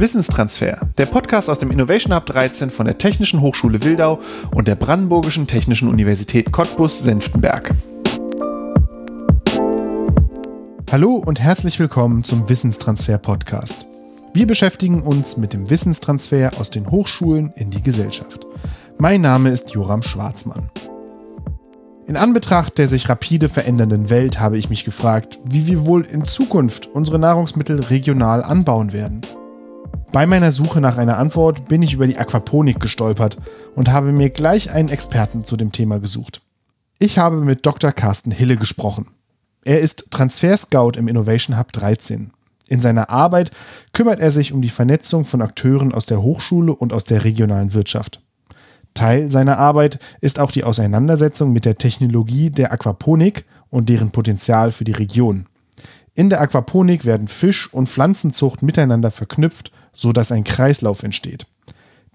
Wissenstransfer, der Podcast aus dem Innovation Hub 13 von der Technischen Hochschule Wildau und der Brandenburgischen Technischen Universität Cottbus-Senftenberg. Hallo und herzlich willkommen zum Wissenstransfer Podcast. Wir beschäftigen uns mit dem Wissenstransfer aus den Hochschulen in die Gesellschaft. Mein Name ist Joram Schwarzmann. In Anbetracht der sich rapide verändernden Welt habe ich mich gefragt, wie wir wohl in Zukunft unsere Nahrungsmittel regional anbauen werden. Bei meiner Suche nach einer Antwort bin ich über die Aquaponik gestolpert und habe mir gleich einen Experten zu dem Thema gesucht. Ich habe mit Dr. Carsten Hille gesprochen. Er ist Transfer-Scout im Innovation Hub 13. In seiner Arbeit kümmert er sich um die Vernetzung von Akteuren aus der Hochschule und aus der regionalen Wirtschaft. Teil seiner Arbeit ist auch die Auseinandersetzung mit der Technologie der Aquaponik und deren Potenzial für die Region. In der Aquaponik werden Fisch- und Pflanzenzucht miteinander verknüpft, sodass ein Kreislauf entsteht.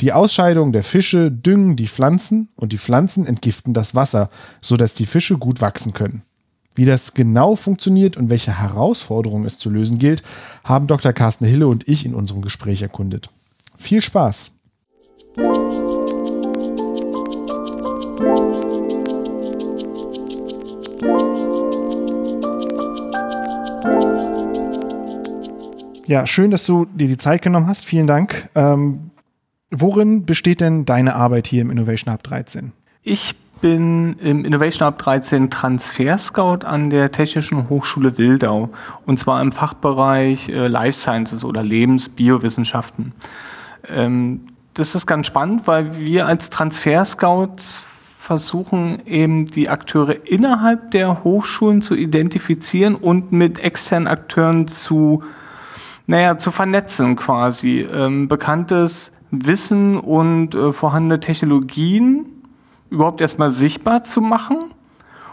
Die Ausscheidungen der Fische düngen die Pflanzen und die Pflanzen entgiften das Wasser, sodass die Fische gut wachsen können. Wie das genau funktioniert und welche Herausforderungen es zu lösen gilt, haben Dr. Carsten Hille und ich in unserem Gespräch erkundet. Viel Spaß! Ja, schön, dass du dir die Zeit genommen hast. Vielen Dank. Ähm, worin besteht denn deine Arbeit hier im Innovation Hub 13? Ich bin im Innovation Hub 13 Transfer Scout an der Technischen Hochschule Wildau und zwar im Fachbereich äh, Life Sciences oder Lebensbiowissenschaften. Ähm, das ist ganz spannend, weil wir als Transfer Scouts versuchen eben die Akteure innerhalb der Hochschulen zu identifizieren und mit externen Akteuren zu naja, zu vernetzen quasi. Ähm, bekanntes Wissen und äh, vorhandene Technologien überhaupt erstmal sichtbar zu machen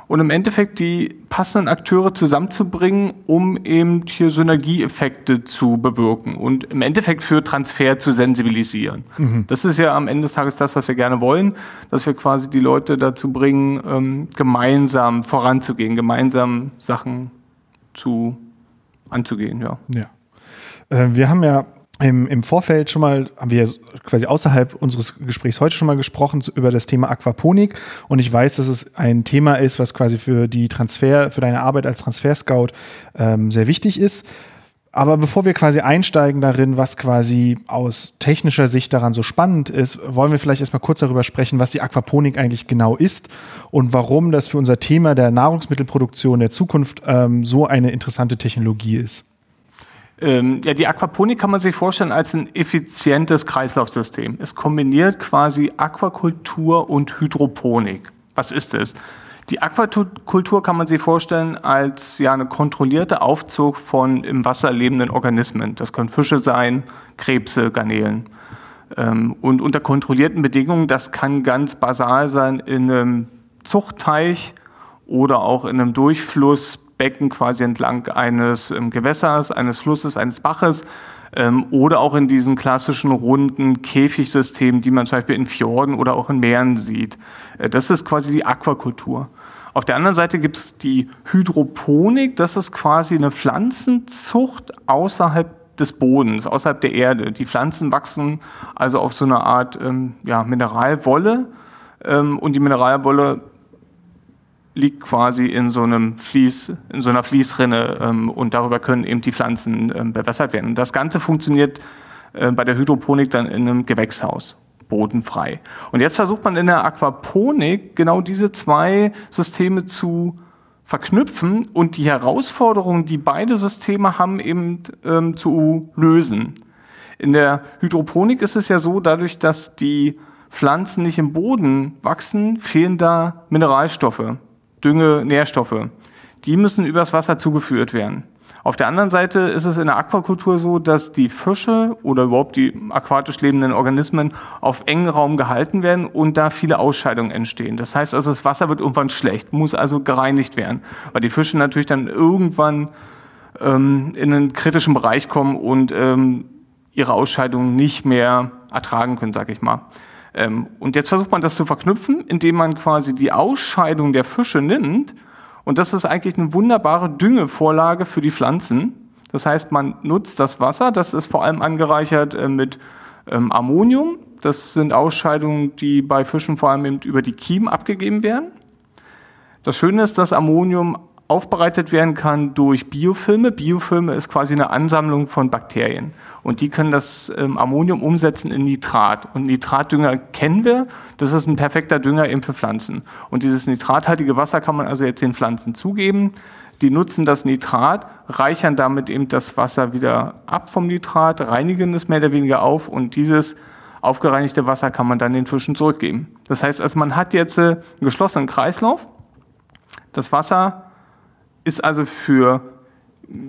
und im Endeffekt die passenden Akteure zusammenzubringen, um eben hier Synergieeffekte zu bewirken und im Endeffekt für Transfer zu sensibilisieren. Mhm. Das ist ja am Ende des Tages das, was wir gerne wollen, dass wir quasi die Leute dazu bringen, ähm, gemeinsam voranzugehen, gemeinsam Sachen zu anzugehen, ja. Ja. Äh, wir haben ja im, im Vorfeld schon mal, haben wir quasi außerhalb unseres Gesprächs heute schon mal gesprochen über das Thema Aquaponik. Und ich weiß, dass es ein Thema ist, was quasi für die Transfer, für deine Arbeit als Transfer-Scout ähm, sehr wichtig ist. Aber bevor wir quasi einsteigen darin, was quasi aus technischer Sicht daran so spannend ist, wollen wir vielleicht erstmal kurz darüber sprechen, was die Aquaponik eigentlich genau ist und warum das für unser Thema der Nahrungsmittelproduktion der Zukunft ähm, so eine interessante Technologie ist. Ähm, ja, die Aquaponik kann man sich vorstellen als ein effizientes Kreislaufsystem. Es kombiniert quasi Aquakultur und Hydroponik. Was ist es? Die Aquakultur kann man sich vorstellen als ja eine kontrollierte Aufzug von im Wasser lebenden Organismen. Das können Fische sein, Krebse, Garnelen. Ähm, und unter kontrollierten Bedingungen, das kann ganz basal sein in einem Zuchtteich oder auch in einem Durchfluss Becken quasi entlang eines ähm, Gewässers, eines Flusses, eines Baches ähm, oder auch in diesen klassischen runden Käfigsystemen, die man zum Beispiel in Fjorden oder auch in Meeren sieht. Äh, das ist quasi die Aquakultur. Auf der anderen Seite gibt es die Hydroponik, das ist quasi eine Pflanzenzucht außerhalb des Bodens, außerhalb der Erde. Die Pflanzen wachsen also auf so einer Art ähm, ja, Mineralwolle ähm, und die Mineralwolle liegt quasi in so einem Fließ, in so einer Fließrinne ähm, und darüber können eben die Pflanzen ähm, bewässert werden. Und das Ganze funktioniert äh, bei der Hydroponik dann in einem Gewächshaus, bodenfrei. Und jetzt versucht man in der Aquaponik genau diese zwei Systeme zu verknüpfen und die Herausforderungen, die beide Systeme haben, eben ähm, zu lösen. In der Hydroponik ist es ja so, dadurch, dass die Pflanzen nicht im Boden wachsen, fehlen da Mineralstoffe. Dünge, Nährstoffe. Die müssen übers Wasser zugeführt werden. Auf der anderen Seite ist es in der Aquakultur so, dass die Fische oder überhaupt die aquatisch lebenden Organismen auf engen Raum gehalten werden und da viele Ausscheidungen entstehen. Das heißt also, das Wasser wird irgendwann schlecht, muss also gereinigt werden, weil die Fische natürlich dann irgendwann ähm, in einen kritischen Bereich kommen und ähm, ihre Ausscheidungen nicht mehr ertragen können, sag ich mal. Ähm, und jetzt versucht man das zu verknüpfen, indem man quasi die Ausscheidung der Fische nimmt. Und das ist eigentlich eine wunderbare Düngevorlage für die Pflanzen. Das heißt, man nutzt das Wasser, das ist vor allem angereichert äh, mit ähm, Ammonium. Das sind Ausscheidungen, die bei Fischen vor allem über die Kiemen abgegeben werden. Das Schöne ist, dass Ammonium aufbereitet werden kann durch Biofilme. Biofilme ist quasi eine Ansammlung von Bakterien. Und die können das ähm, Ammonium umsetzen in Nitrat. Und Nitratdünger kennen wir. Das ist ein perfekter Dünger eben für Pflanzen. Und dieses nitrathaltige Wasser kann man also jetzt den Pflanzen zugeben. Die nutzen das Nitrat, reichern damit eben das Wasser wieder ab vom Nitrat, reinigen es mehr oder weniger auf und dieses aufgereinigte Wasser kann man dann den Fischen zurückgeben. Das heißt, also man hat jetzt äh, einen geschlossenen Kreislauf. Das Wasser ist also für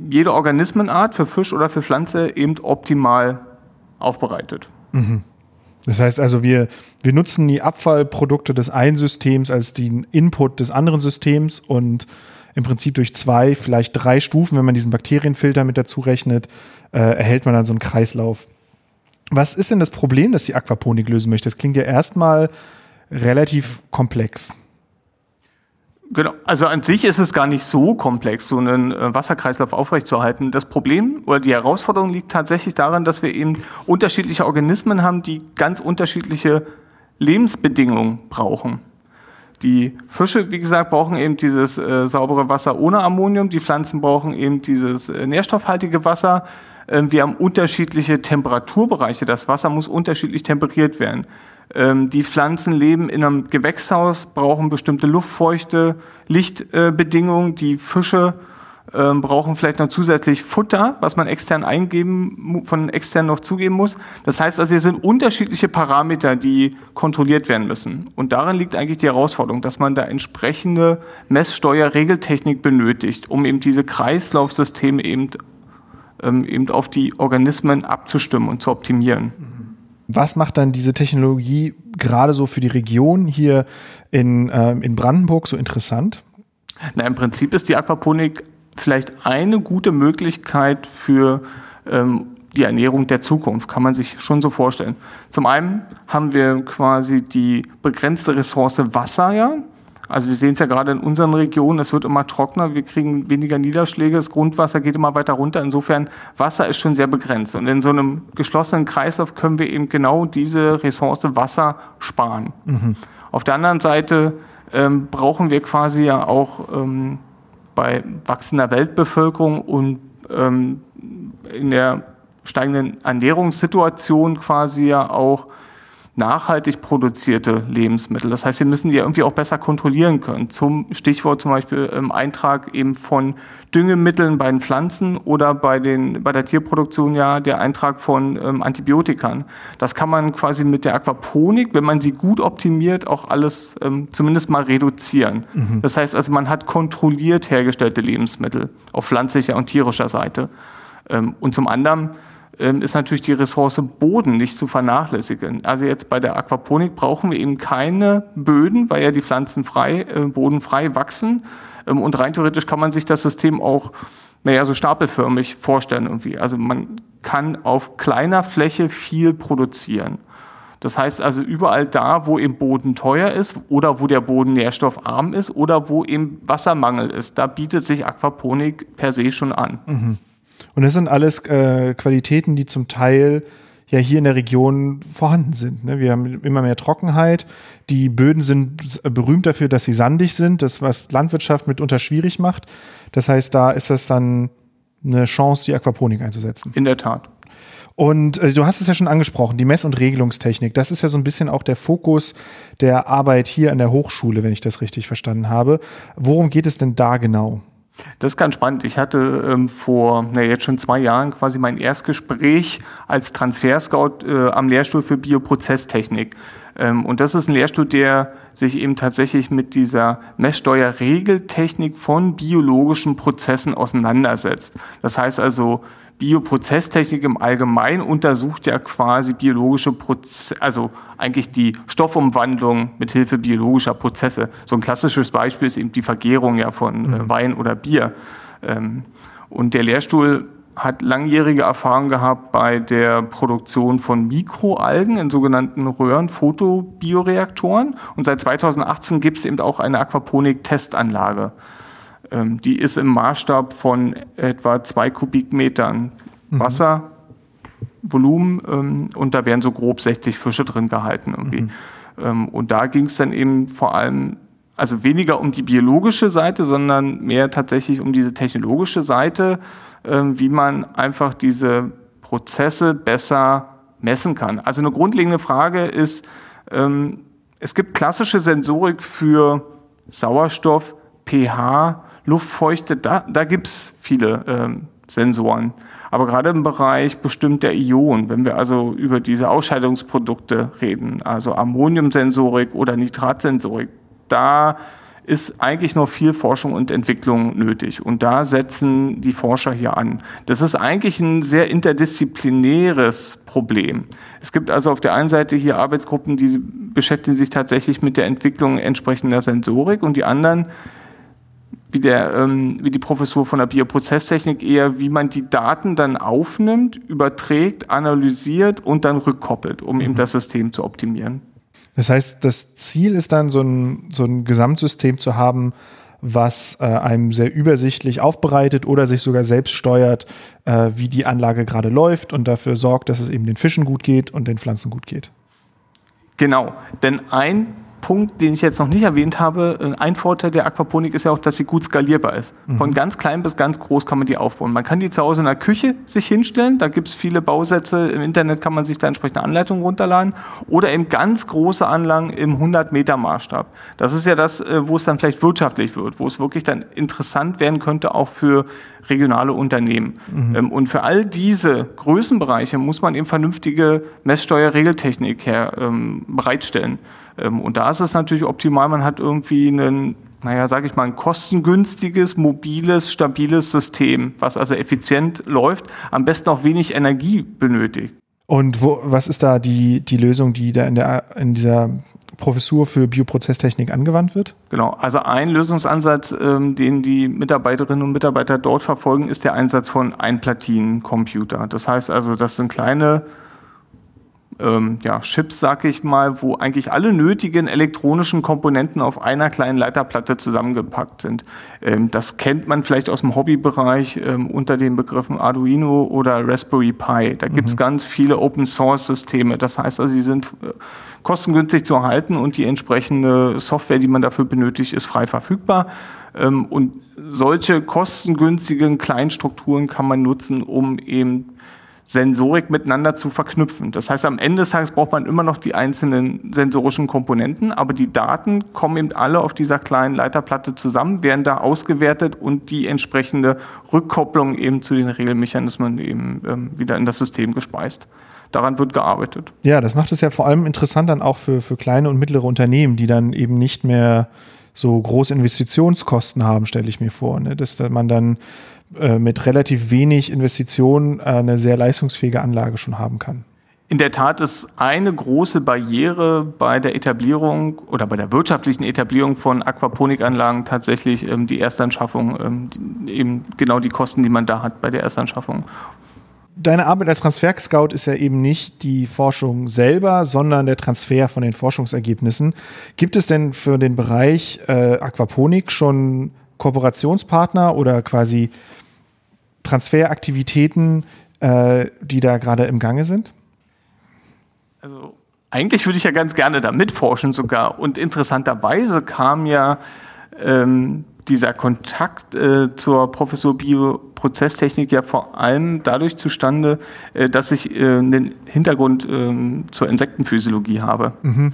jede Organismenart, für Fisch oder für Pflanze eben optimal aufbereitet. Mhm. Das heißt also, wir, wir nutzen die Abfallprodukte des einen Systems als den Input des anderen Systems und im Prinzip durch zwei, vielleicht drei Stufen, wenn man diesen Bakterienfilter mit dazu rechnet, äh, erhält man dann so einen Kreislauf. Was ist denn das Problem, das die Aquaponik lösen möchte? Das klingt ja erstmal relativ komplex. Genau, also an sich ist es gar nicht so komplex, so einen äh, Wasserkreislauf aufrechtzuerhalten. Das Problem oder die Herausforderung liegt tatsächlich darin, dass wir eben unterschiedliche Organismen haben, die ganz unterschiedliche Lebensbedingungen brauchen. Die Fische, wie gesagt, brauchen eben dieses äh, saubere Wasser ohne Ammonium. Die Pflanzen brauchen eben dieses äh, nährstoffhaltige Wasser. Ähm, wir haben unterschiedliche Temperaturbereiche. Das Wasser muss unterschiedlich temperiert werden. Ähm, die Pflanzen leben in einem Gewächshaus, brauchen bestimmte luftfeuchte Lichtbedingungen. Die Fische ähm, brauchen vielleicht noch zusätzlich Futter, was man extern eingeben, von extern noch zugeben muss. Das heißt also, hier sind unterschiedliche Parameter, die kontrolliert werden müssen. Und darin liegt eigentlich die Herausforderung, dass man da entsprechende Messsteuerregeltechnik benötigt, um eben diese Kreislaufsysteme eben, ähm, eben auf die Organismen abzustimmen und zu optimieren. Was macht dann diese Technologie gerade so für die Region hier in, äh, in Brandenburg so interessant? Na, Im Prinzip ist die Aquaponik vielleicht eine gute Möglichkeit für ähm, die Ernährung der Zukunft, kann man sich schon so vorstellen. Zum einen haben wir quasi die begrenzte Ressource Wasser, ja. Also wir sehen es ja gerade in unseren Regionen, es wird immer trockener, wir kriegen weniger Niederschläge, das Grundwasser geht immer weiter runter. Insofern, Wasser ist schon sehr begrenzt. Und in so einem geschlossenen Kreislauf können wir eben genau diese Ressource Wasser sparen. Mhm. Auf der anderen Seite ähm, brauchen wir quasi ja auch ähm, bei wachsender Weltbevölkerung und ähm, in der steigenden Ernährungssituation quasi ja auch nachhaltig produzierte Lebensmittel. Das heißt, wir müssen die irgendwie auch besser kontrollieren können. Zum Stichwort zum Beispiel im Eintrag eben von Düngemitteln bei den Pflanzen oder bei, den, bei der Tierproduktion ja der Eintrag von ähm, Antibiotikern. Das kann man quasi mit der Aquaponik, wenn man sie gut optimiert, auch alles ähm, zumindest mal reduzieren. Mhm. Das heißt also, man hat kontrolliert hergestellte Lebensmittel auf pflanzlicher und tierischer Seite. Ähm, und zum anderen ähm, ist natürlich die Ressource Boden nicht zu vernachlässigen. Also jetzt bei der Aquaponik brauchen wir eben keine Böden, weil ja die Pflanzen frei, äh, bodenfrei wachsen. Ähm, und rein theoretisch kann man sich das System auch naja, so stapelförmig vorstellen irgendwie. Also man kann auf kleiner Fläche viel produzieren. Das heißt also überall da, wo eben Boden teuer ist oder wo der Boden nährstoffarm ist oder wo eben Wassermangel ist, da bietet sich Aquaponik per se schon an. Mhm. Und das sind alles äh, Qualitäten, die zum Teil ja hier in der Region vorhanden sind. Ne? Wir haben immer mehr Trockenheit. Die Böden sind berühmt dafür, dass sie sandig sind, das was Landwirtschaft mitunter schwierig macht. Das heißt, da ist das dann eine Chance, die Aquaponik einzusetzen. In der Tat. Und äh, du hast es ja schon angesprochen, die Mess- und Regelungstechnik. Das ist ja so ein bisschen auch der Fokus der Arbeit hier an der Hochschule, wenn ich das richtig verstanden habe. Worum geht es denn da genau? Das ist ganz spannend. Ich hatte ähm, vor na, jetzt schon zwei Jahren quasi mein Erstgespräch als Transferscout äh, am Lehrstuhl für Bioprozesstechnik. Ähm, und das ist ein Lehrstuhl, der sich eben tatsächlich mit dieser Messsteuerregeltechnik von biologischen Prozessen auseinandersetzt. Das heißt also, Bioprozesstechnik im Allgemeinen untersucht ja quasi biologische Prozesse, also eigentlich die Stoffumwandlung mit Hilfe biologischer Prozesse. So ein klassisches Beispiel ist eben die Vergärung ja von äh, mhm. Wein oder Bier. Ähm, und der Lehrstuhl hat langjährige Erfahrung gehabt bei der Produktion von Mikroalgen in sogenannten Röhrenfotobioreaktoren. Und seit 2018 gibt es eben auch eine Aquaponik-Testanlage. Ähm, die ist im Maßstab von etwa zwei Kubikmetern mhm. Wasser. Volumen ähm, und da werden so grob 60 Fische drin gehalten irgendwie. Mhm. Ähm, und da ging es dann eben vor allem, also weniger um die biologische Seite, sondern mehr tatsächlich um diese technologische Seite, wie man einfach diese Prozesse besser messen kann. Also eine grundlegende Frage ist, es gibt klassische Sensorik für Sauerstoff, pH, Luftfeuchte, da, da gibt es viele ähm, Sensoren. Aber gerade im Bereich bestimmter Ionen, wenn wir also über diese Ausscheidungsprodukte reden, also Ammoniumsensorik oder Nitratsensorik, da ist eigentlich noch viel Forschung und Entwicklung nötig. Und da setzen die Forscher hier an. Das ist eigentlich ein sehr interdisziplinäres Problem. Es gibt also auf der einen Seite hier Arbeitsgruppen, die beschäftigen sich tatsächlich mit der Entwicklung entsprechender Sensorik und die anderen wie, der, ähm, wie die Professur von der Bioprozesstechnik eher, wie man die Daten dann aufnimmt, überträgt, analysiert und dann rückkoppelt, um mhm. eben das System zu optimieren. Das heißt, das Ziel ist dann so ein, so ein Gesamtsystem zu haben, was äh, einem sehr übersichtlich aufbereitet oder sich sogar selbst steuert, äh, wie die Anlage gerade läuft und dafür sorgt, dass es eben den Fischen gut geht und den Pflanzen gut geht. Genau, denn ein Punkt, den ich jetzt noch nicht erwähnt habe, äh, ein Vorteil der Aquaponik ist ja auch, dass sie gut skalierbar ist. Mhm. Von ganz klein bis ganz groß kann man die aufbauen. Man kann die zu Hause in der Küche sich hinstellen, da gibt es viele Bausätze, im Internet kann man sich da entsprechende Anleitungen runterladen oder eben ganz große Anlagen im 100-Meter-Maßstab. Das ist ja das, äh, wo es dann vielleicht wirtschaftlich wird, wo es wirklich dann interessant werden könnte, auch für regionale Unternehmen. Mhm. Ähm, und für all diese Größenbereiche muss man eben vernünftige Messsteuerregeltechnik her, ähm, bereitstellen. Ähm, und da ist es natürlich optimal, man hat irgendwie einen naja, sage ich mal, ein kostengünstiges, mobiles, stabiles System, was also effizient läuft, am besten auch wenig Energie benötigt. Und wo, was ist da die, die Lösung, die da in, der, in dieser Professur für Bioprozesstechnik angewandt wird? Genau, also ein Lösungsansatz, ähm, den die Mitarbeiterinnen und Mitarbeiter dort verfolgen, ist der Einsatz von Einplatinencomputer. Das heißt also, das sind kleine ähm, ja, Chips, sag ich mal, wo eigentlich alle nötigen elektronischen Komponenten auf einer kleinen Leiterplatte zusammengepackt sind. Ähm, das kennt man vielleicht aus dem Hobbybereich ähm, unter den Begriffen Arduino oder Raspberry Pi. Da gibt es mhm. ganz viele Open-Source-Systeme. Das heißt also, sie sind äh, kostengünstig zu erhalten und die entsprechende Software, die man dafür benötigt, ist frei verfügbar. Ähm, und solche kostengünstigen Kleinstrukturen kann man nutzen, um eben Sensorik miteinander zu verknüpfen. Das heißt, am Ende des Tages braucht man immer noch die einzelnen sensorischen Komponenten, aber die Daten kommen eben alle auf dieser kleinen Leiterplatte zusammen, werden da ausgewertet und die entsprechende Rückkopplung eben zu den Regelmechanismen eben ähm, wieder in das System gespeist. Daran wird gearbeitet. Ja, das macht es ja vor allem interessant dann auch für, für kleine und mittlere Unternehmen, die dann eben nicht mehr so große Investitionskosten haben, stelle ich mir vor. Ne? Dass man dann äh, mit relativ wenig Investitionen äh, eine sehr leistungsfähige Anlage schon haben kann. In der Tat ist eine große Barriere bei der Etablierung oder bei der wirtschaftlichen Etablierung von Aquaponikanlagen tatsächlich ähm, die Erstanschaffung, ähm, die, eben genau die Kosten, die man da hat bei der Erstanschaffung. Deine Arbeit als Transfer-Scout ist ja eben nicht die Forschung selber, sondern der Transfer von den Forschungsergebnissen. Gibt es denn für den Bereich äh, Aquaponik schon Kooperationspartner oder quasi Transferaktivitäten, äh, die da gerade im Gange sind? Also eigentlich würde ich ja ganz gerne da mitforschen sogar. Und interessanterweise kam ja ähm, dieser Kontakt äh, zur Professur Bioprozesstechnik ja vor allem dadurch zustande, äh, dass ich äh, einen Hintergrund ähm, zur Insektenphysiologie habe. Mhm.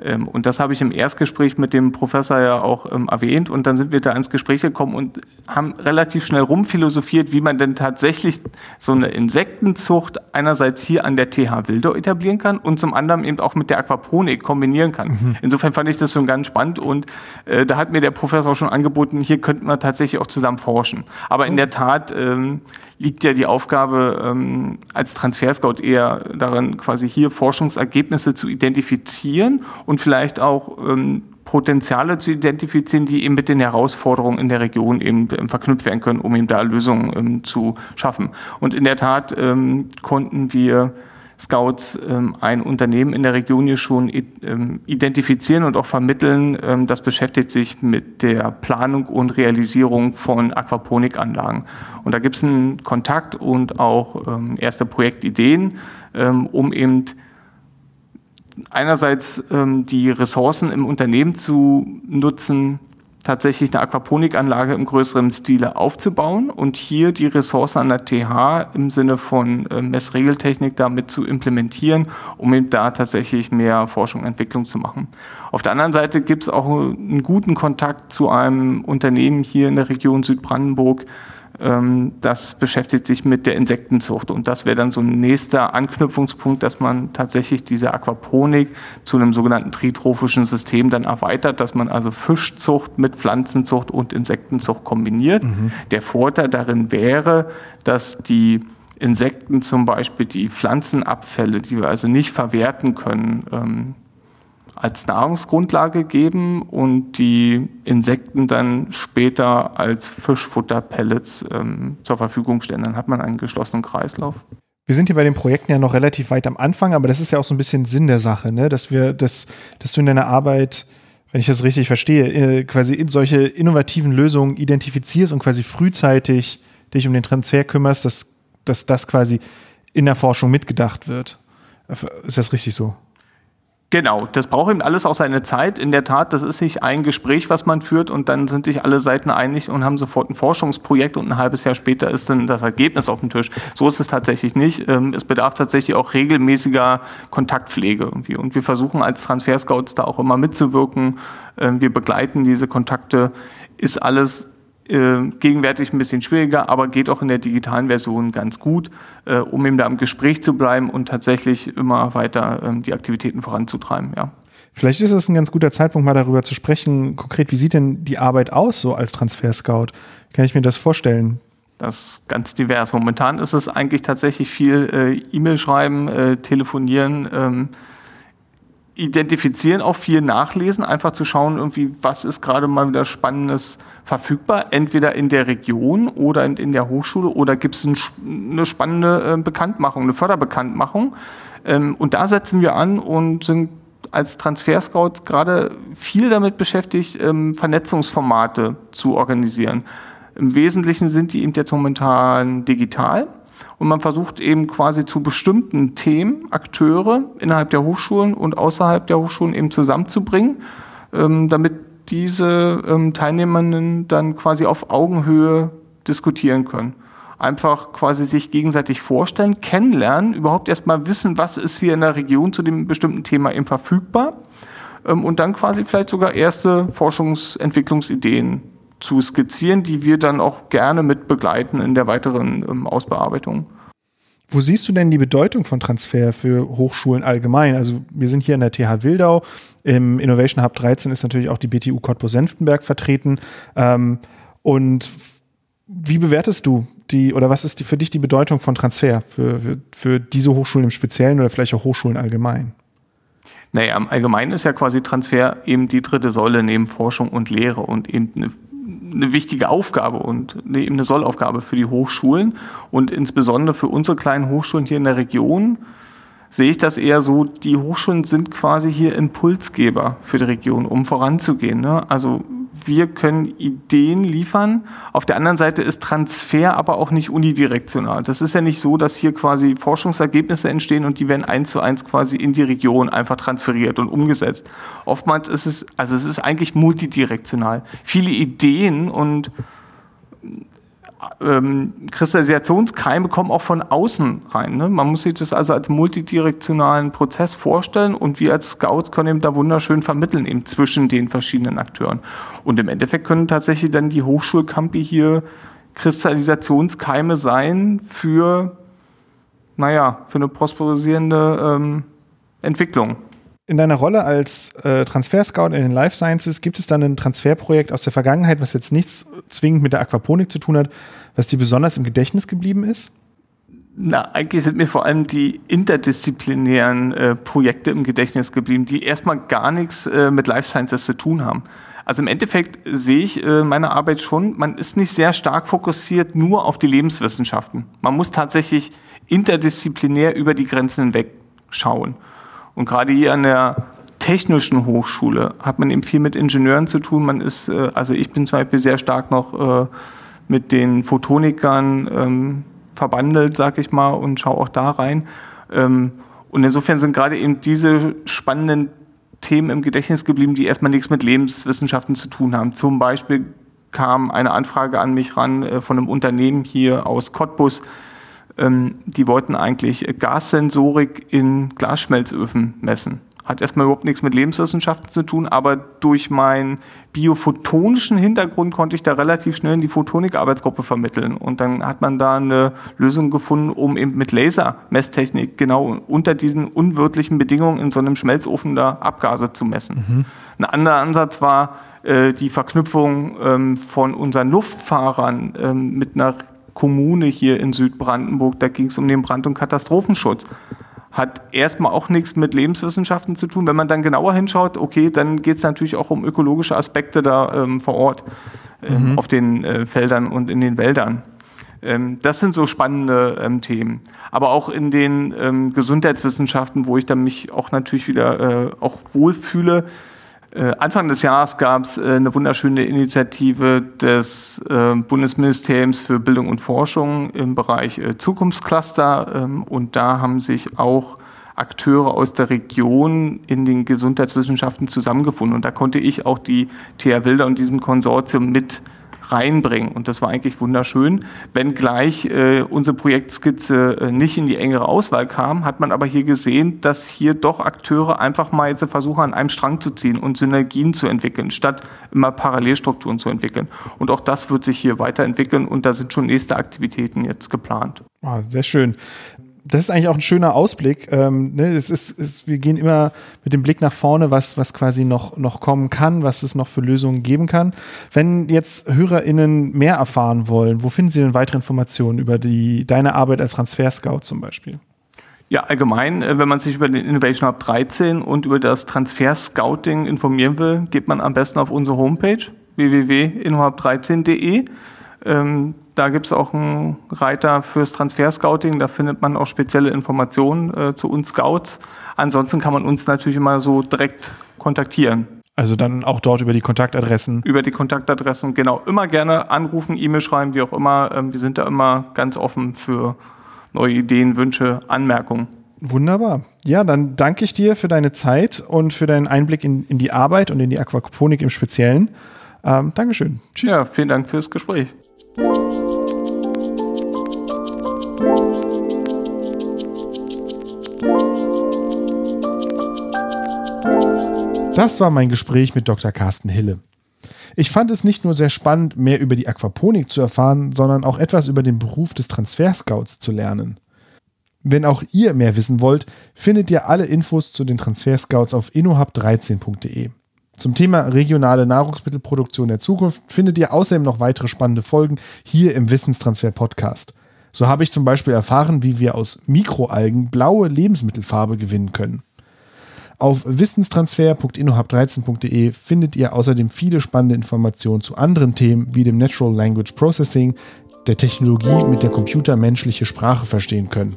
Ähm, und das habe ich im Erstgespräch mit dem Professor ja auch ähm, erwähnt. Und dann sind wir da ins Gespräch gekommen und haben relativ schnell rumphilosophiert, wie man denn tatsächlich so eine Insektenzucht einerseits hier an der TH Wildau etablieren kann und zum anderen eben auch mit der Aquaponik kombinieren kann. Mhm. Insofern fand ich das schon ganz spannend und äh, da hat mir der Professor schon angeboten, hier könnten wir tatsächlich auch zusammen forschen. Aber in der Tat ähm, liegt ja die Aufgabe ähm, als Transferscout eher darin, quasi hier Forschungsergebnisse zu identifizieren und vielleicht auch ähm, Potenziale zu identifizieren, die eben mit den Herausforderungen in der Region eben ähm, verknüpft werden können, um eben da Lösungen ähm, zu schaffen. Und in der Tat ähm, konnten wir Scouts ähm, ein Unternehmen in der Region hier schon ähm, identifizieren und auch vermitteln. Ähm, das beschäftigt sich mit der Planung und Realisierung von Aquaponikanlagen. Und da gibt es einen Kontakt und auch erste Projektideen, um eben einerseits ähm, die Ressourcen im Unternehmen zu nutzen, tatsächlich eine Aquaponikanlage im größeren Stile aufzubauen und hier die Ressourcen an der TH im Sinne von äh, Messregeltechnik damit zu implementieren, um eben da tatsächlich mehr Forschung und Entwicklung zu machen. Auf der anderen Seite gibt es auch einen guten Kontakt zu einem Unternehmen hier in der Region Südbrandenburg, das beschäftigt sich mit der Insektenzucht. Und das wäre dann so ein nächster Anknüpfungspunkt, dass man tatsächlich diese Aquaponik zu einem sogenannten tritrophischen System dann erweitert, dass man also Fischzucht mit Pflanzenzucht und Insektenzucht kombiniert. Mhm. Der Vorteil darin wäre, dass die Insekten zum Beispiel die Pflanzenabfälle, die wir also nicht verwerten können, ähm, als Nahrungsgrundlage geben und die Insekten dann später als Fischfutterpellets ähm, zur Verfügung stellen. Dann hat man einen geschlossenen Kreislauf. Wir sind hier bei den Projekten ja noch relativ weit am Anfang, aber das ist ja auch so ein bisschen Sinn der Sache, ne? dass wir, dass, dass du in deiner Arbeit, wenn ich das richtig verstehe, äh, quasi solche innovativen Lösungen identifizierst und quasi frühzeitig dich um den Transfer kümmerst, dass, dass das quasi in der Forschung mitgedacht wird. Ist das richtig so? Genau, das braucht eben alles auch seine Zeit. In der Tat, das ist nicht ein Gespräch, was man führt und dann sind sich alle Seiten einig und haben sofort ein Forschungsprojekt und ein halbes Jahr später ist dann das Ergebnis auf dem Tisch. So ist es tatsächlich nicht. Ähm, es bedarf tatsächlich auch regelmäßiger Kontaktpflege irgendwie und wir versuchen als Transferscouts da auch immer mitzuwirken. Ähm, wir begleiten diese Kontakte. Ist alles äh, gegenwärtig ein bisschen schwieriger, aber geht auch in der digitalen Version ganz gut, äh, um eben da im Gespräch zu bleiben und tatsächlich immer weiter ähm, die Aktivitäten voranzutreiben. Ja. Vielleicht ist es ein ganz guter Zeitpunkt, mal darüber zu sprechen. Konkret, wie sieht denn die Arbeit aus, so als Transfer-Scout? Kann ich mir das vorstellen? Das ist ganz divers. Momentan ist es eigentlich tatsächlich viel äh, E-Mail schreiben, äh, telefonieren, ähm, identifizieren, auch viel nachlesen, einfach zu schauen, irgendwie, was ist gerade mal wieder Spannendes verfügbar, entweder in der Region oder in, in der Hochschule oder gibt es ein, eine spannende äh, Bekanntmachung, eine Förderbekanntmachung. Ähm, und da setzen wir an und sind als Transferscouts gerade viel damit beschäftigt, ähm, Vernetzungsformate zu organisieren. Im Wesentlichen sind die eben jetzt momentan digital und man versucht eben quasi zu bestimmten Themen Akteure innerhalb der Hochschulen und außerhalb der Hochschulen eben zusammenzubringen, ähm, damit diese ähm, Teilnehmenden dann quasi auf Augenhöhe diskutieren können. Einfach quasi sich gegenseitig vorstellen, kennenlernen, überhaupt erstmal wissen, was ist hier in der Region zu dem bestimmten Thema eben verfügbar ähm, und dann quasi vielleicht sogar erste Forschungsentwicklungsideen zu skizzieren, die wir dann auch gerne mit begleiten in der weiteren ähm, Ausbearbeitung. Wo siehst du denn die Bedeutung von Transfer für Hochschulen allgemein? Also wir sind hier in der TH Wildau. Im Innovation Hub 13 ist natürlich auch die BTU Cottbus-Senftenberg vertreten. Ähm, und wie bewertest du die, oder was ist die, für dich die Bedeutung von Transfer für, für, für diese Hochschulen im Speziellen oder vielleicht auch Hochschulen allgemein? Naja, im Allgemeinen ist ja quasi Transfer eben die dritte Säule neben Forschung und Lehre und eben eine eine wichtige Aufgabe und eben eine Sollaufgabe für die Hochschulen und insbesondere für unsere kleinen Hochschulen hier in der Region sehe ich das eher so, die Hochschulen sind quasi hier Impulsgeber für die Region, um voranzugehen. Ne? Also wir können Ideen liefern. Auf der anderen Seite ist Transfer aber auch nicht unidirektional. Das ist ja nicht so, dass hier quasi Forschungsergebnisse entstehen und die werden eins zu eins quasi in die Region einfach transferiert und umgesetzt. Oftmals ist es, also es ist eigentlich multidirektional. Viele Ideen und ähm, Kristallisationskeime kommen auch von außen rein. Ne? Man muss sich das also als multidirektionalen Prozess vorstellen und wir als Scouts können eben da wunderschön vermitteln eben zwischen den verschiedenen Akteuren. Und im Endeffekt können tatsächlich dann die Hochschulcampi hier Kristallisationskeime sein für, naja, für eine prosperierende ähm, Entwicklung in deiner Rolle als äh, Transfer-Scout in den Life Sciences, gibt es dann ein Transferprojekt aus der Vergangenheit, was jetzt nichts zwingend mit der Aquaponik zu tun hat, was dir besonders im Gedächtnis geblieben ist? Na, eigentlich sind mir vor allem die interdisziplinären äh, Projekte im Gedächtnis geblieben, die erstmal gar nichts äh, mit Life Sciences zu tun haben. Also im Endeffekt sehe ich äh, meine Arbeit schon, man ist nicht sehr stark fokussiert nur auf die Lebenswissenschaften. Man muss tatsächlich interdisziplinär über die Grenzen hinweg schauen. Und gerade hier an der technischen Hochschule hat man eben viel mit Ingenieuren zu tun. Man ist, äh, also ich bin zum Beispiel sehr stark noch äh, mit den Photonikern ähm, verbandelt, sag ich mal, und schaue auch da rein. Ähm, und insofern sind gerade eben diese spannenden Themen im Gedächtnis geblieben, die erstmal nichts mit Lebenswissenschaften zu tun haben. Zum Beispiel kam eine Anfrage an mich ran äh, von einem Unternehmen hier aus Cottbus. Ähm, die wollten eigentlich Gassensorik in Glasschmelzöfen messen. Hat erstmal überhaupt nichts mit Lebenswissenschaften zu tun, aber durch meinen biophotonischen Hintergrund konnte ich da relativ schnell in die Photonik-Arbeitsgruppe vermitteln. Und dann hat man da eine Lösung gefunden, um eben mit Lasermesstechnik genau unter diesen unwirtlichen Bedingungen in so einem Schmelzofen da Abgase zu messen. Mhm. Ein anderer Ansatz war äh, die Verknüpfung ähm, von unseren Luftfahrern ähm, mit einer Kommune hier in Südbrandenburg. Da ging es um den Brand- und Katastrophenschutz hat erstmal auch nichts mit Lebenswissenschaften zu tun. Wenn man dann genauer hinschaut, okay, dann geht es natürlich auch um ökologische Aspekte da ähm, vor Ort äh, mhm. auf den äh, Feldern und in den Wäldern. Ähm, das sind so spannende ähm, Themen. Aber auch in den ähm, Gesundheitswissenschaften, wo ich dann mich auch natürlich wieder äh, auch wohlfühle, Anfang des Jahres gab es äh, eine wunderschöne Initiative des äh, Bundesministeriums für Bildung und Forschung im Bereich Zukunftscluster. Ähm, und da haben sich auch Akteure aus der Region in den Gesundheitswissenschaften zusammengefunden. Und da konnte ich auch die TH Wilder und diesem Konsortium mit reinbringen. Und das war eigentlich wunderschön. Wenngleich äh, unsere Projektskizze äh, nicht in die engere Auswahl kam, hat man aber hier gesehen, dass hier doch Akteure einfach mal jetzt versuchen, an einem Strang zu ziehen und Synergien zu entwickeln, statt immer Parallelstrukturen zu entwickeln. Und auch das wird sich hier weiterentwickeln und da sind schon nächste Aktivitäten jetzt geplant. Oh, sehr schön das ist eigentlich auch ein schöner Ausblick. Ähm, ne? es ist, es, wir gehen immer mit dem Blick nach vorne, was, was quasi noch, noch kommen kann, was es noch für Lösungen geben kann. Wenn jetzt HörerInnen mehr erfahren wollen, wo finden sie denn weitere Informationen über die, deine Arbeit als Transfer-Scout zum Beispiel? Ja, allgemein, äh, wenn man sich über den Innovation Hub 13 und über das Transfer-Scouting informieren will, geht man am besten auf unsere Homepage www.innohub13.de. Da gibt es auch einen Reiter fürs Transfer-Scouting, da findet man auch spezielle Informationen äh, zu uns Scouts. Ansonsten kann man uns natürlich immer so direkt kontaktieren. Also dann auch dort über die Kontaktadressen. Über die Kontaktadressen, genau. Immer gerne anrufen, E-Mail schreiben, wie auch immer. Ähm, wir sind da immer ganz offen für neue Ideen, Wünsche, Anmerkungen. Wunderbar. Ja, dann danke ich dir für deine Zeit und für deinen Einblick in, in die Arbeit und in die Aquaponik im Speziellen. Ähm, Dankeschön. Tschüss. Ja, vielen Dank fürs Gespräch. Das war mein Gespräch mit Dr. Carsten Hille. Ich fand es nicht nur sehr spannend, mehr über die Aquaponik zu erfahren, sondern auch etwas über den Beruf des Transferscouts zu lernen. Wenn auch ihr mehr wissen wollt, findet ihr alle Infos zu den Transferscouts auf innohub13.de. Zum Thema regionale Nahrungsmittelproduktion der Zukunft findet ihr außerdem noch weitere spannende Folgen hier im Wissenstransfer Podcast. So habe ich zum Beispiel erfahren, wie wir aus Mikroalgen blaue Lebensmittelfarbe gewinnen können. Auf wissenstransfer.innohub13.de findet ihr außerdem viele spannende Informationen zu anderen Themen wie dem Natural Language Processing, der Technologie, mit der Computer menschliche Sprache verstehen können.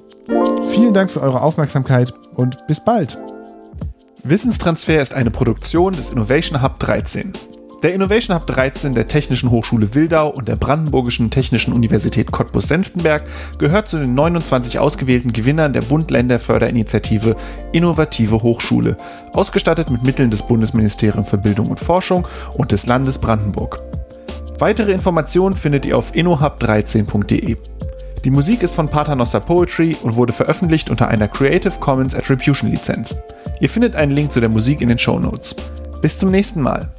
Vielen Dank für eure Aufmerksamkeit und bis bald! Wissenstransfer ist eine Produktion des Innovation Hub 13. Der Innovation Hub 13 der Technischen Hochschule Wildau und der Brandenburgischen Technischen Universität Cottbus-Senftenberg gehört zu den 29 ausgewählten Gewinnern der Bund-Länder-Förderinitiative Innovative Hochschule, ausgestattet mit Mitteln des Bundesministeriums für Bildung und Forschung und des Landes Brandenburg. Weitere Informationen findet ihr auf innohub13.de. Die Musik ist von Paternoster Poetry und wurde veröffentlicht unter einer Creative Commons Attribution Lizenz. Ihr findet einen Link zu der Musik in den Show Notes. Bis zum nächsten Mal.